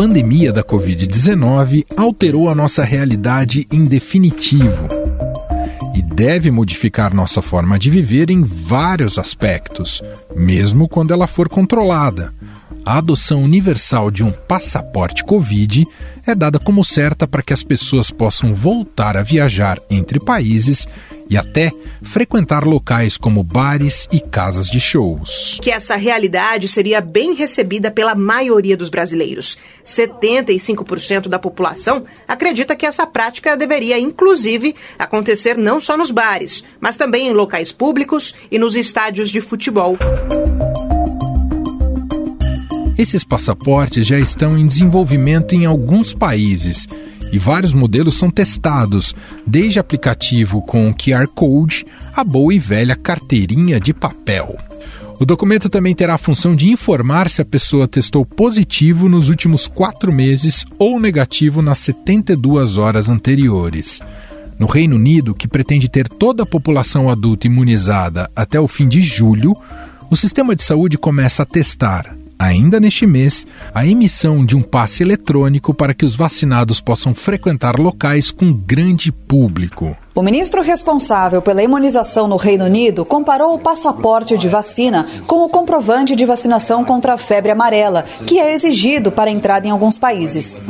pandemia da Covid-19 alterou a nossa realidade em definitivo e deve modificar nossa forma de viver em vários aspectos, mesmo quando ela for controlada. A adoção universal de um passaporte Covid é dada como certa para que as pessoas possam voltar a viajar entre países e até frequentar locais como bares e casas de shows. Que essa realidade seria bem recebida pela maioria dos brasileiros. 75% da população acredita que essa prática deveria, inclusive, acontecer não só nos bares, mas também em locais públicos e nos estádios de futebol. Esses passaportes já estão em desenvolvimento em alguns países e vários modelos são testados, desde aplicativo com QR Code a boa e velha carteirinha de papel. O documento também terá a função de informar se a pessoa testou positivo nos últimos quatro meses ou negativo nas 72 horas anteriores. No Reino Unido, que pretende ter toda a população adulta imunizada até o fim de julho, o sistema de saúde começa a testar ainda neste mês, a emissão de um passe eletrônico para que os vacinados possam frequentar locais com grande público. O ministro responsável pela imunização no Reino Unido comparou o passaporte de vacina com o comprovante de vacinação contra a febre amarela, que é exigido para entrada em alguns países.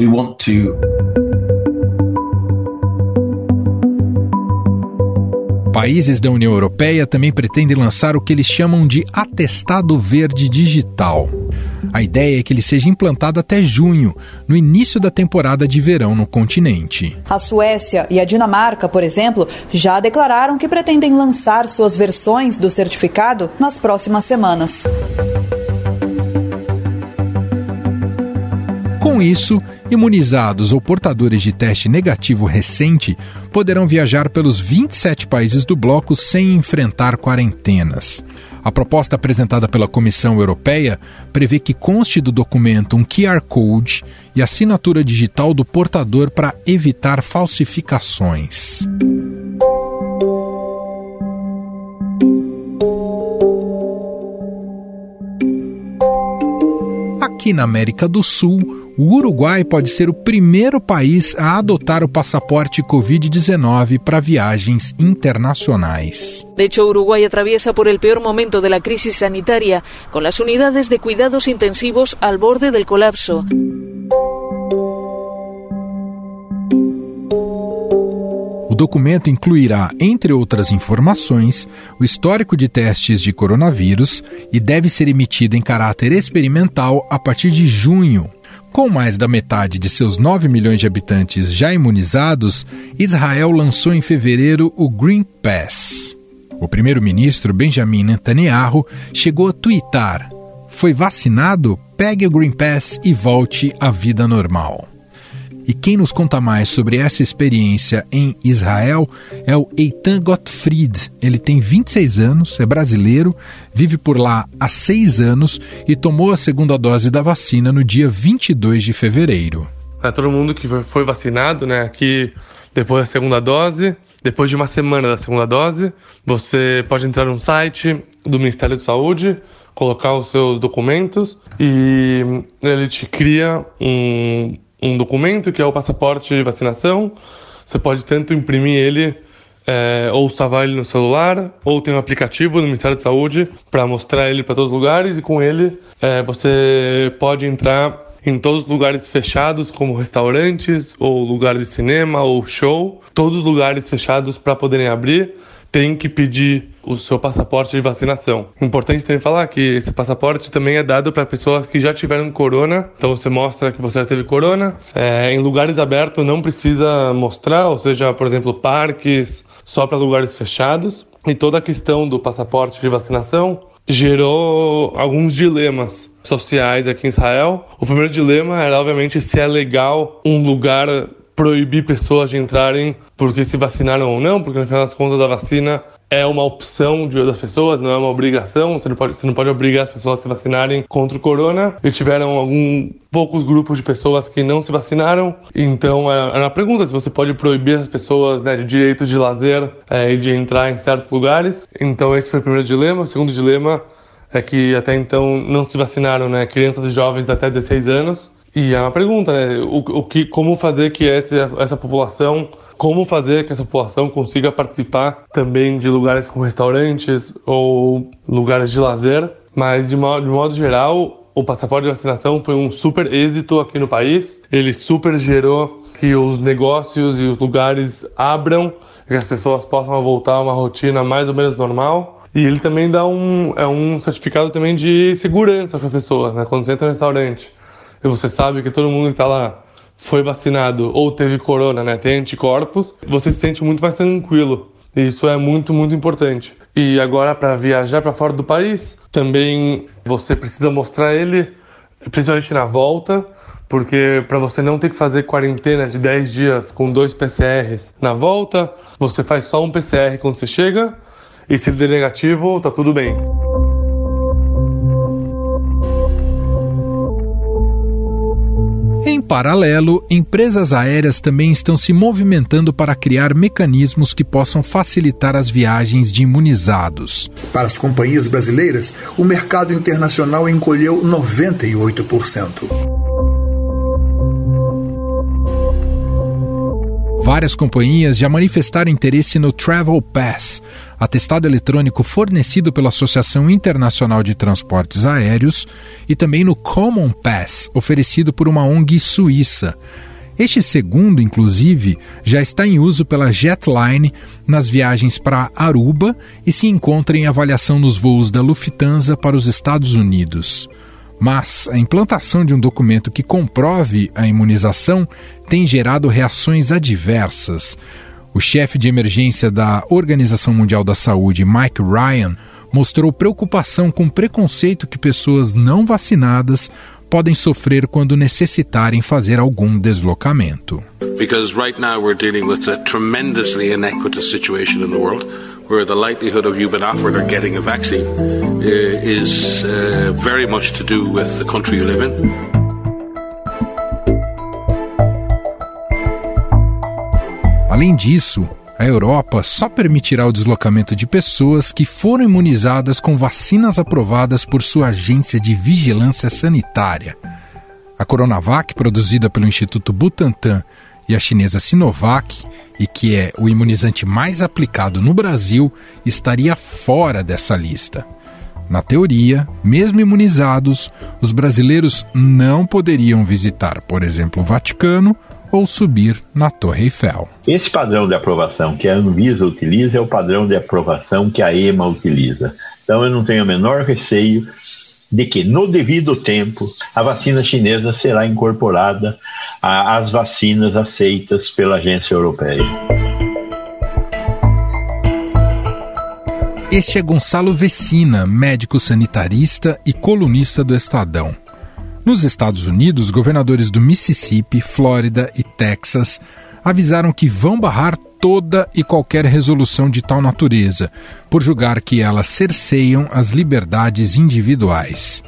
Países da União Europeia também pretendem lançar o que eles chamam de atestado verde digital. A ideia é que ele seja implantado até junho, no início da temporada de verão no continente. A Suécia e a Dinamarca, por exemplo, já declararam que pretendem lançar suas versões do certificado nas próximas semanas. Com isso, imunizados ou portadores de teste negativo recente poderão viajar pelos 27 países do bloco sem enfrentar quarentenas. A proposta apresentada pela Comissão Europeia prevê que conste do documento um QR Code e assinatura digital do portador para evitar falsificações. Aqui na América do Sul, o Uruguai pode ser o primeiro país a adotar o passaporte Covid-19 para viagens internacionais. De hecho, Uruguay atraviesa por el peor momento de la crisis sanitaria, con las unidades de cuidados intensivos al borde del colapso. O documento incluirá, entre outras informações, o histórico de testes de coronavírus e deve ser emitido em caráter experimental a partir de junho, com mais da metade de seus 9 milhões de habitantes já imunizados, Israel lançou em fevereiro o Green Pass. O primeiro-ministro Benjamin Netanyahu chegou a twittar: Foi vacinado? Pegue o Green Pass e volte à vida normal. E quem nos conta mais sobre essa experiência em Israel é o Eitan Gottfried. Ele tem 26 anos, é brasileiro, vive por lá há seis anos e tomou a segunda dose da vacina no dia 22 de fevereiro. É todo mundo que foi vacinado, né? Aqui depois da segunda dose, depois de uma semana da segunda dose, você pode entrar no site do Ministério da Saúde, colocar os seus documentos e ele te cria um um documento que é o passaporte de vacinação. Você pode tanto imprimir ele é, ou salvar ele no celular, ou tem um aplicativo do Ministério da Saúde para mostrar ele para todos os lugares e com ele é, você pode entrar em todos os lugares fechados, como restaurantes, ou lugares de cinema, ou show, todos os lugares fechados para poderem abrir tem que pedir o seu passaporte de vacinação. Importante também falar que esse passaporte também é dado para pessoas que já tiveram corona, então você mostra que você já teve corona. É, em lugares abertos não precisa mostrar, ou seja, por exemplo, parques, só para lugares fechados. E toda a questão do passaporte de vacinação gerou alguns dilemas sociais aqui em Israel. O primeiro dilema era, obviamente, se é legal um lugar proibir pessoas de entrarem porque se vacinaram ou não, porque no final das contas a vacina é uma opção de, das pessoas, não é uma obrigação. Você não, pode, você não pode obrigar as pessoas a se vacinarem contra o corona. E tiveram algum poucos grupos de pessoas que não se vacinaram. Então é, é uma pergunta se você pode proibir as pessoas né, de direitos de lazer é, e de entrar em certos lugares. Então esse foi o primeiro dilema. O segundo dilema é que até então não se vacinaram né, crianças e jovens até 16 anos. E é uma pergunta, né? O, o que, como fazer que essa, essa população, como fazer que essa população consiga participar também de lugares com restaurantes ou lugares de lazer. Mas de modo, de modo geral, o passaporte de vacinação foi um super êxito aqui no país. Ele super gerou que os negócios e os lugares abram, que as pessoas possam voltar a uma rotina mais ou menos normal. E ele também dá um, é um certificado também de segurança para a pessoa, né? Quando você entra no restaurante e você sabe que todo mundo está lá foi vacinado ou teve corona, né, tem anticorpos, você se sente muito mais tranquilo. Isso é muito, muito importante. E agora, para viajar para fora do país, também você precisa mostrar ele, principalmente na volta, porque para você não ter que fazer quarentena de 10 dias com dois PCRs na volta, você faz só um PCR quando você chega, e se ele der negativo, tá tudo bem. Em paralelo, empresas aéreas também estão se movimentando para criar mecanismos que possam facilitar as viagens de imunizados. Para as companhias brasileiras, o mercado internacional encolheu 98%. Várias companhias já manifestaram interesse no Travel Pass, atestado eletrônico fornecido pela Associação Internacional de Transportes Aéreos, e também no Common Pass, oferecido por uma ONG suíça. Este segundo, inclusive, já está em uso pela Jetline nas viagens para Aruba e se encontra em avaliação nos voos da Lufthansa para os Estados Unidos. Mas a implantação de um documento que comprove a imunização tem gerado reações adversas. O chefe de emergência da Organização Mundial da Saúde, Mike Ryan, mostrou preocupação com o preconceito que pessoas não vacinadas podem sofrer quando necessitarem fazer algum deslocamento. Because right now we're dealing with a tremendously inequitous situation in the world where the likelihood of you being offered or getting a vaccine uh, is uh, very much to do with the country you live in. Além disso, a Europa só permitirá o deslocamento de pessoas que foram imunizadas com vacinas aprovadas por sua agência de vigilância sanitária. A Coronavac, produzida pelo Instituto Butantan, e a chinesa Sinovac, e que é o imunizante mais aplicado no Brasil, estaria fora dessa lista. Na teoria, mesmo imunizados, os brasileiros não poderiam visitar, por exemplo, o Vaticano ou subir na Torre Eiffel. Esse padrão de aprovação que a Anvisa utiliza é o padrão de aprovação que a EMA utiliza. Então eu não tenho o menor receio de que, no devido tempo, a vacina chinesa será incorporada às vacinas aceitas pela agência europeia. Este é Gonçalo Vecina, médico sanitarista e colunista do Estadão. Nos Estados Unidos, governadores do Mississippi, Flórida e Texas avisaram que vão barrar toda e qualquer resolução de tal natureza, por julgar que elas cerceiam as liberdades individuais.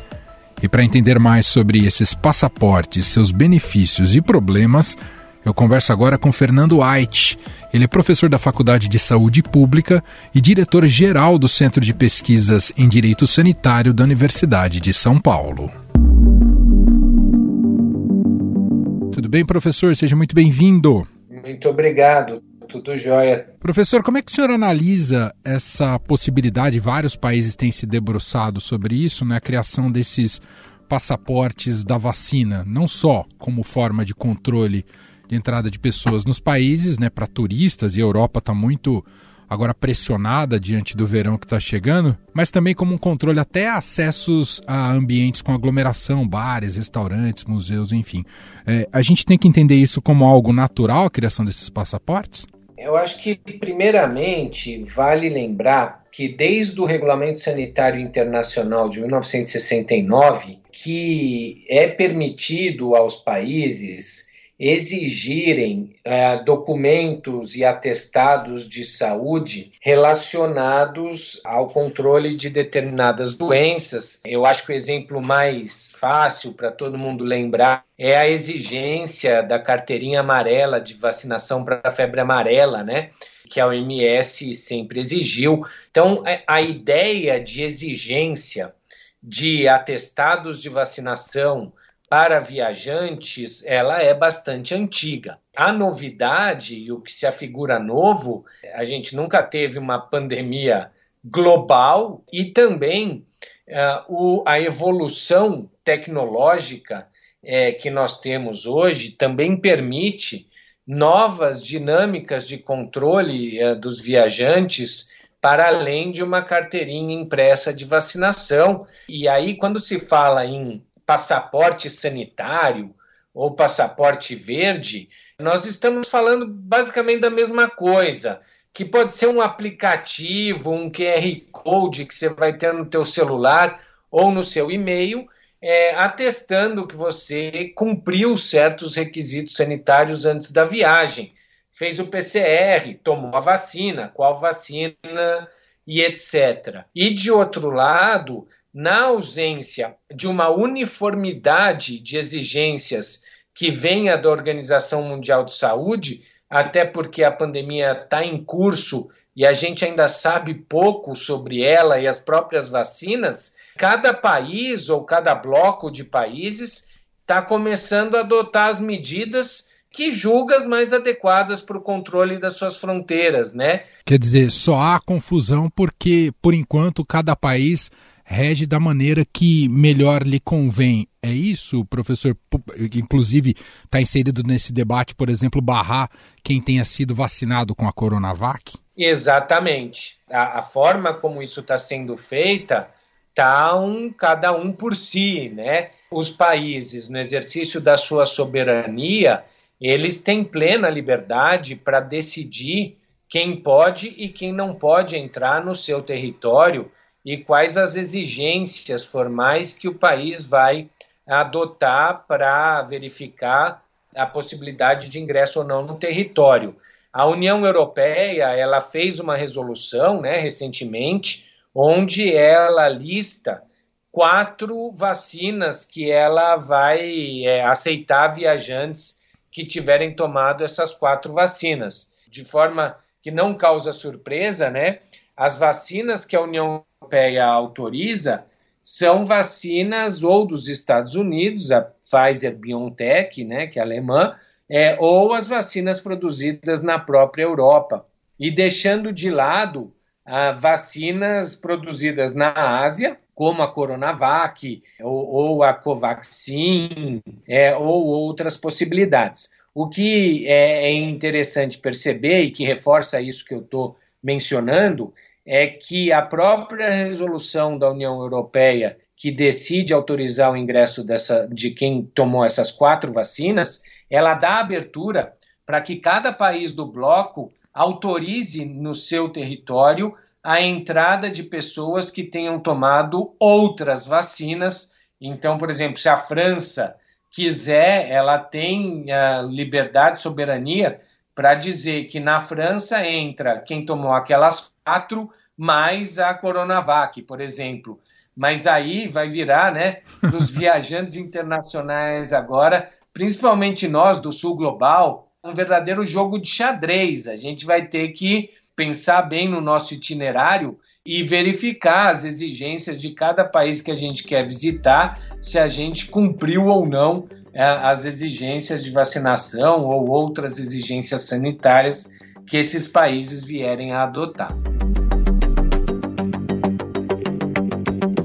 E para entender mais sobre esses passaportes, seus benefícios e problemas, eu converso agora com Fernando Ait. Ele é professor da Faculdade de Saúde Pública e diretor-geral do Centro de Pesquisas em Direito Sanitário da Universidade de São Paulo. Tudo bem, professor? Seja muito bem-vindo. Muito obrigado. Tudo jóia. Professor, como é que o senhor analisa essa possibilidade? Vários países têm se debruçado sobre isso, né? A criação desses passaportes da vacina, não só como forma de controle de entrada de pessoas nos países, né, para turistas, e a Europa está muito agora pressionada diante do verão que está chegando, mas também como um controle até acessos a ambientes com aglomeração, bares, restaurantes, museus, enfim. É, a gente tem que entender isso como algo natural, a criação desses passaportes? Eu acho que, primeiramente, vale lembrar que desde o Regulamento Sanitário Internacional de 1969, que é permitido aos países exigirem é, documentos e atestados de saúde relacionados ao controle de determinadas doenças. Eu acho que o exemplo mais fácil para todo mundo lembrar é a exigência da carteirinha amarela de vacinação para a febre amarela, né? Que a OMS sempre exigiu. Então, é, a ideia de exigência de atestados de vacinação para viajantes, ela é bastante antiga. A novidade e o que se afigura novo, a gente nunca teve uma pandemia global e também uh, o, a evolução tecnológica é, que nós temos hoje também permite novas dinâmicas de controle uh, dos viajantes para além de uma carteirinha impressa de vacinação. E aí, quando se fala em passaporte sanitário ou passaporte verde, nós estamos falando basicamente da mesma coisa, que pode ser um aplicativo, um QR Code que você vai ter no teu celular ou no seu e-mail, é, atestando que você cumpriu certos requisitos sanitários antes da viagem. Fez o PCR, tomou a vacina, qual vacina e etc. E de outro lado, na ausência de uma uniformidade de exigências que venha da Organização Mundial de Saúde, até porque a pandemia está em curso e a gente ainda sabe pouco sobre ela e as próprias vacinas, cada país ou cada bloco de países está começando a adotar as medidas que julga as mais adequadas para o controle das suas fronteiras, né? Quer dizer, só há confusão porque, por enquanto, cada país rege da maneira que melhor lhe convém. É isso, professor? Inclusive, está inserido nesse debate, por exemplo, barrar quem tenha sido vacinado com a Coronavac? Exatamente. A, a forma como isso está sendo feita está um, cada um por si, né? Os países, no exercício da sua soberania, eles têm plena liberdade para decidir quem pode e quem não pode entrar no seu território e quais as exigências formais que o país vai adotar para verificar a possibilidade de ingresso ou não no território. A União Europeia ela fez uma resolução né, recentemente onde ela lista quatro vacinas que ela vai é, aceitar viajantes que tiverem tomado essas quatro vacinas. De forma que não causa surpresa, né? As vacinas que a União Europeia autoriza são vacinas ou dos Estados Unidos, a Pfizer BioNTech, né, que é alemã, é, ou as vacinas produzidas na própria Europa, e deixando de lado ah, vacinas produzidas na Ásia, como a Coronavac ou, ou a Covaxin, é, ou outras possibilidades. O que é, é interessante perceber e que reforça isso que eu estou mencionando é que a própria resolução da União Europeia que decide autorizar o ingresso dessa, de quem tomou essas quatro vacinas, ela dá abertura para que cada país do bloco autorize no seu território a entrada de pessoas que tenham tomado outras vacinas. Então, por exemplo, se a França quiser, ela tem a liberdade, soberania para dizer que na França entra quem tomou aquelas quatro mais a Coronavac, por exemplo. Mas aí vai virar, né, dos viajantes internacionais agora, principalmente nós do Sul Global, um verdadeiro jogo de xadrez. A gente vai ter que pensar bem no nosso itinerário e verificar as exigências de cada país que a gente quer visitar, se a gente cumpriu ou não as exigências de vacinação ou outras exigências sanitárias que esses países vierem a adotar.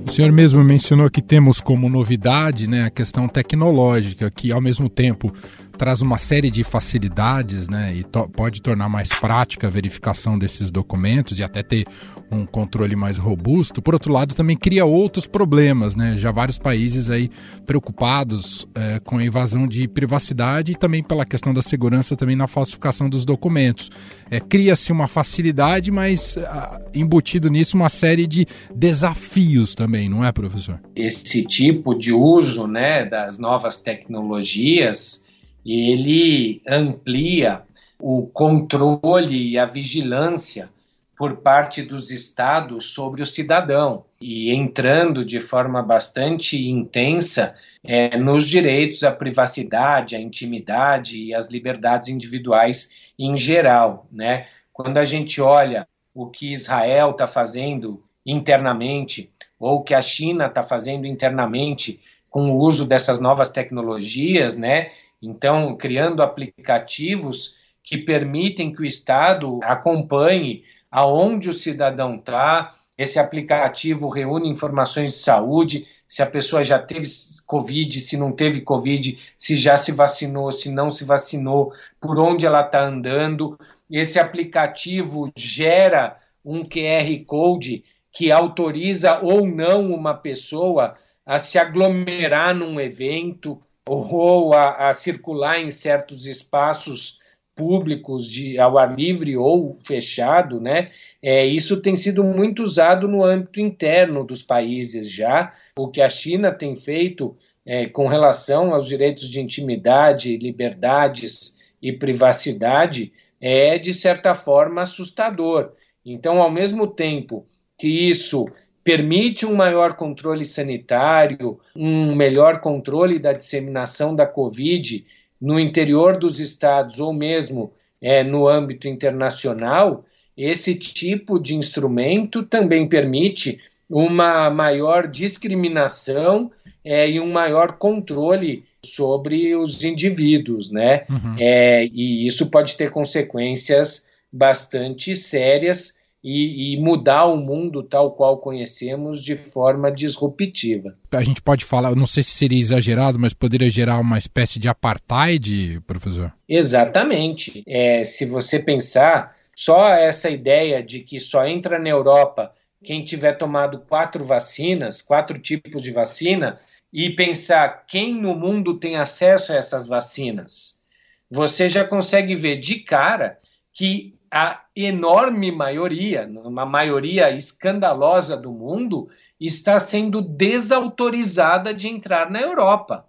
O senhor mesmo mencionou que temos como novidade né, a questão tecnológica, que ao mesmo tempo traz uma série de facilidades né, e to pode tornar mais prática a verificação desses documentos e até ter um controle mais robusto. Por outro lado, também cria outros problemas, né? Já vários países aí preocupados é, com a invasão de privacidade e também pela questão da segurança também na falsificação dos documentos. É, Cria-se uma facilidade, mas ah, embutido nisso uma série de desafios também, não é, professor? Esse tipo de uso né, das novas tecnologias ele amplia o controle e a vigilância por parte dos estados sobre o cidadão e entrando de forma bastante intensa é, nos direitos à privacidade, à intimidade e às liberdades individuais em geral. Né? Quando a gente olha o que Israel está fazendo internamente ou o que a China está fazendo internamente com o uso dessas novas tecnologias, né? Então, criando aplicativos que permitem que o Estado acompanhe aonde o cidadão está. Esse aplicativo reúne informações de saúde, se a pessoa já teve Covid, se não teve Covid, se já se vacinou, se não se vacinou, por onde ela está andando. Esse aplicativo gera um QR Code que autoriza ou não uma pessoa a se aglomerar num evento ou a, a circular em certos espaços públicos de ao ar livre ou fechado, né? É, isso tem sido muito usado no âmbito interno dos países já. O que a China tem feito é, com relação aos direitos de intimidade, liberdades e privacidade é de certa forma assustador. Então, ao mesmo tempo que isso permite um maior controle sanitário, um melhor controle da disseminação da Covid no interior dos estados ou mesmo é, no âmbito internacional, esse tipo de instrumento também permite uma maior discriminação é, e um maior controle sobre os indivíduos, né? Uhum. É, e isso pode ter consequências bastante sérias e, e, mudar o mundo tal qual conhecemos de forma disruptiva. A gente pode falar, não sei se seria exagerado, mas poderia gerar uma espécie de apartheid, professor? Exatamente. É, se você pensar, só essa ideia de que só entra na Europa quem tiver tomado quatro vacinas, quatro tipos de vacina, e pensar quem no mundo tem acesso a essas vacinas, você já consegue ver de cara que a enorme maioria, uma maioria escandalosa do mundo, está sendo desautorizada de entrar na Europa,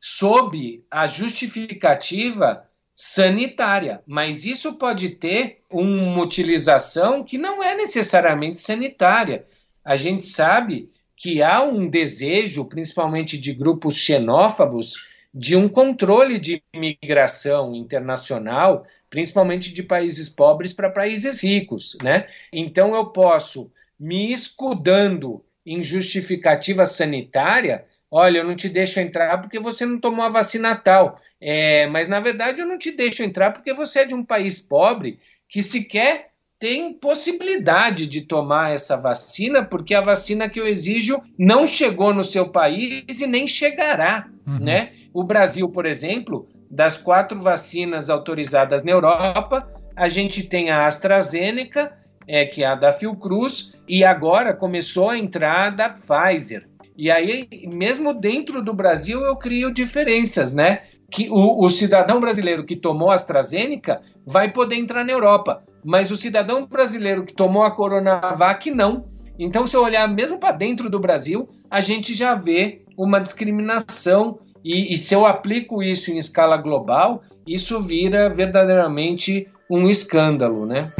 sob a justificativa sanitária. Mas isso pode ter uma utilização que não é necessariamente sanitária. A gente sabe que há um desejo, principalmente de grupos xenófobos, de um controle de imigração internacional principalmente de países pobres para países ricos, né? Então eu posso me escudando em justificativa sanitária, olha, eu não te deixo entrar porque você não tomou a vacina tal, é, mas na verdade eu não te deixo entrar porque você é de um país pobre que sequer tem possibilidade de tomar essa vacina, porque a vacina que eu exijo não chegou no seu país e nem chegará, uhum. né? O Brasil, por exemplo, das quatro vacinas autorizadas na Europa, a gente tem a AstraZeneca, é, que é a da Fiocruz, e agora começou a entrar a da Pfizer. E aí, mesmo dentro do Brasil, eu crio diferenças, né? Que o, o cidadão brasileiro que tomou a AstraZeneca vai poder entrar na Europa, mas o cidadão brasileiro que tomou a Coronavac não. Então, se eu olhar mesmo para dentro do Brasil, a gente já vê uma discriminação e, e se eu aplico isso em escala global, isso vira verdadeiramente um escândalo, né?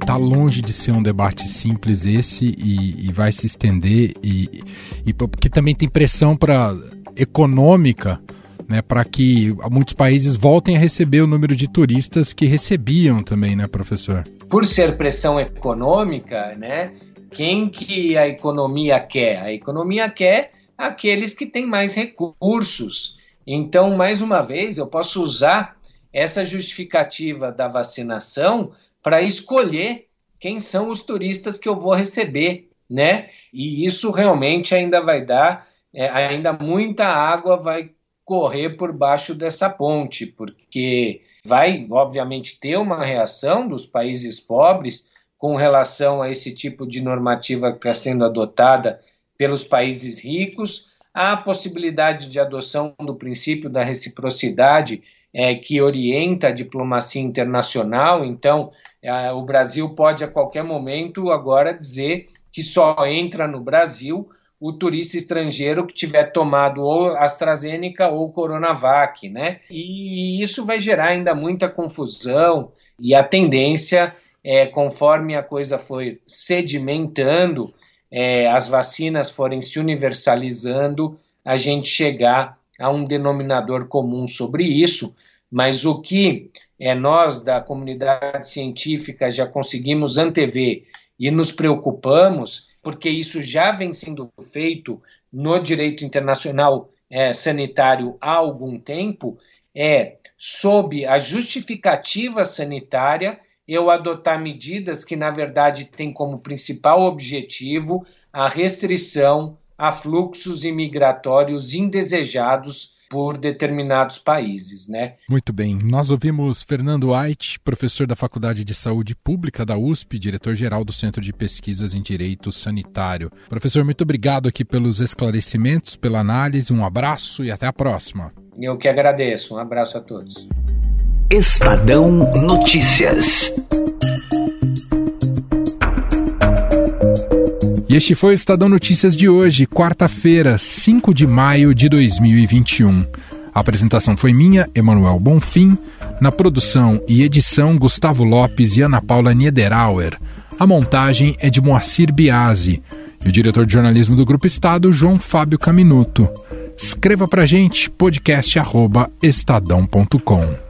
Está longe de ser um debate simples esse e, e vai se estender e, e porque também tem pressão para econômica né, para que muitos países voltem a receber o número de turistas que recebiam também, né, professor? Por ser pressão econômica, né, quem que a economia quer? A economia quer aqueles que têm mais recursos. Então, mais uma vez, eu posso usar essa justificativa da vacinação para escolher quem são os turistas que eu vou receber, né? E isso realmente ainda vai dar, é, ainda muita água vai correr por baixo dessa ponte, porque vai, obviamente, ter uma reação dos países pobres com relação a esse tipo de normativa que está sendo adotada pelos países ricos, a possibilidade de adoção do princípio da reciprocidade, é, que orienta a diplomacia internacional. Então, é, o Brasil pode a qualquer momento agora dizer que só entra no Brasil o turista estrangeiro que tiver tomado ou AstraZeneca ou Coronavac, né? E isso vai gerar ainda muita confusão e a tendência é, conforme a coisa foi sedimentando, é, as vacinas forem se universalizando, a gente chegar a um denominador comum sobre isso, mas o que é, nós da comunidade científica já conseguimos antever e nos preocupamos porque isso já vem sendo feito no direito internacional é, sanitário há algum tempo, é, sob a justificativa sanitária, eu adotar medidas que, na verdade, têm como principal objetivo a restrição a fluxos imigratórios indesejados por determinados países, né? Muito bem. Nós ouvimos Fernando Ait, professor da Faculdade de Saúde Pública da USP, diretor-geral do Centro de Pesquisas em Direito Sanitário. Professor, muito obrigado aqui pelos esclarecimentos, pela análise. Um abraço e até a próxima. Eu que agradeço. Um abraço a todos. Estadão Notícias. E este foi o Estadão Notícias de hoje, quarta-feira, 5 de maio de 2021. A apresentação foi minha, Emanuel Bonfim. Na produção e edição, Gustavo Lopes e Ana Paula Niederauer. A montagem é de Moacir Biasi. E o diretor de jornalismo do Grupo Estado, João Fábio Caminuto. Escreva pra gente, podcast.estadão.com.